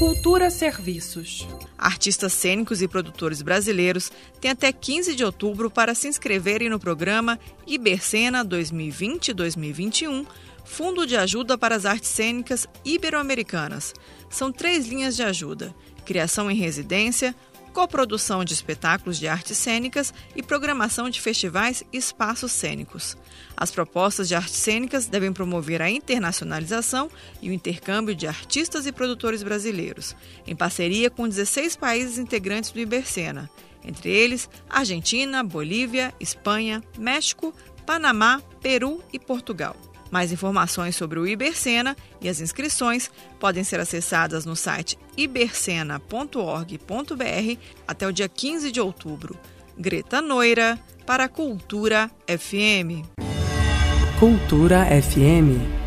Cultura Serviços. Artistas cênicos e produtores brasileiros têm até 15 de outubro para se inscreverem no programa Ibercena 2020-2021, Fundo de Ajuda para as Artes Cênicas Ibero-Americanas. São três linhas de ajuda: criação em residência, coprodução de espetáculos de artes cênicas e programação de festivais e espaços cênicos. As propostas de artes cênicas devem promover a internacionalização e o intercâmbio de artistas e produtores brasileiros, em parceria com 16 países integrantes do Ibercena, entre eles Argentina, Bolívia, Espanha, México, Panamá, Peru e Portugal. Mais informações sobre o Ibercena e as inscrições podem ser acessadas no site ibercena.org.br até o dia 15 de outubro. Greta Noira, para Cultura FM. Cultura FM.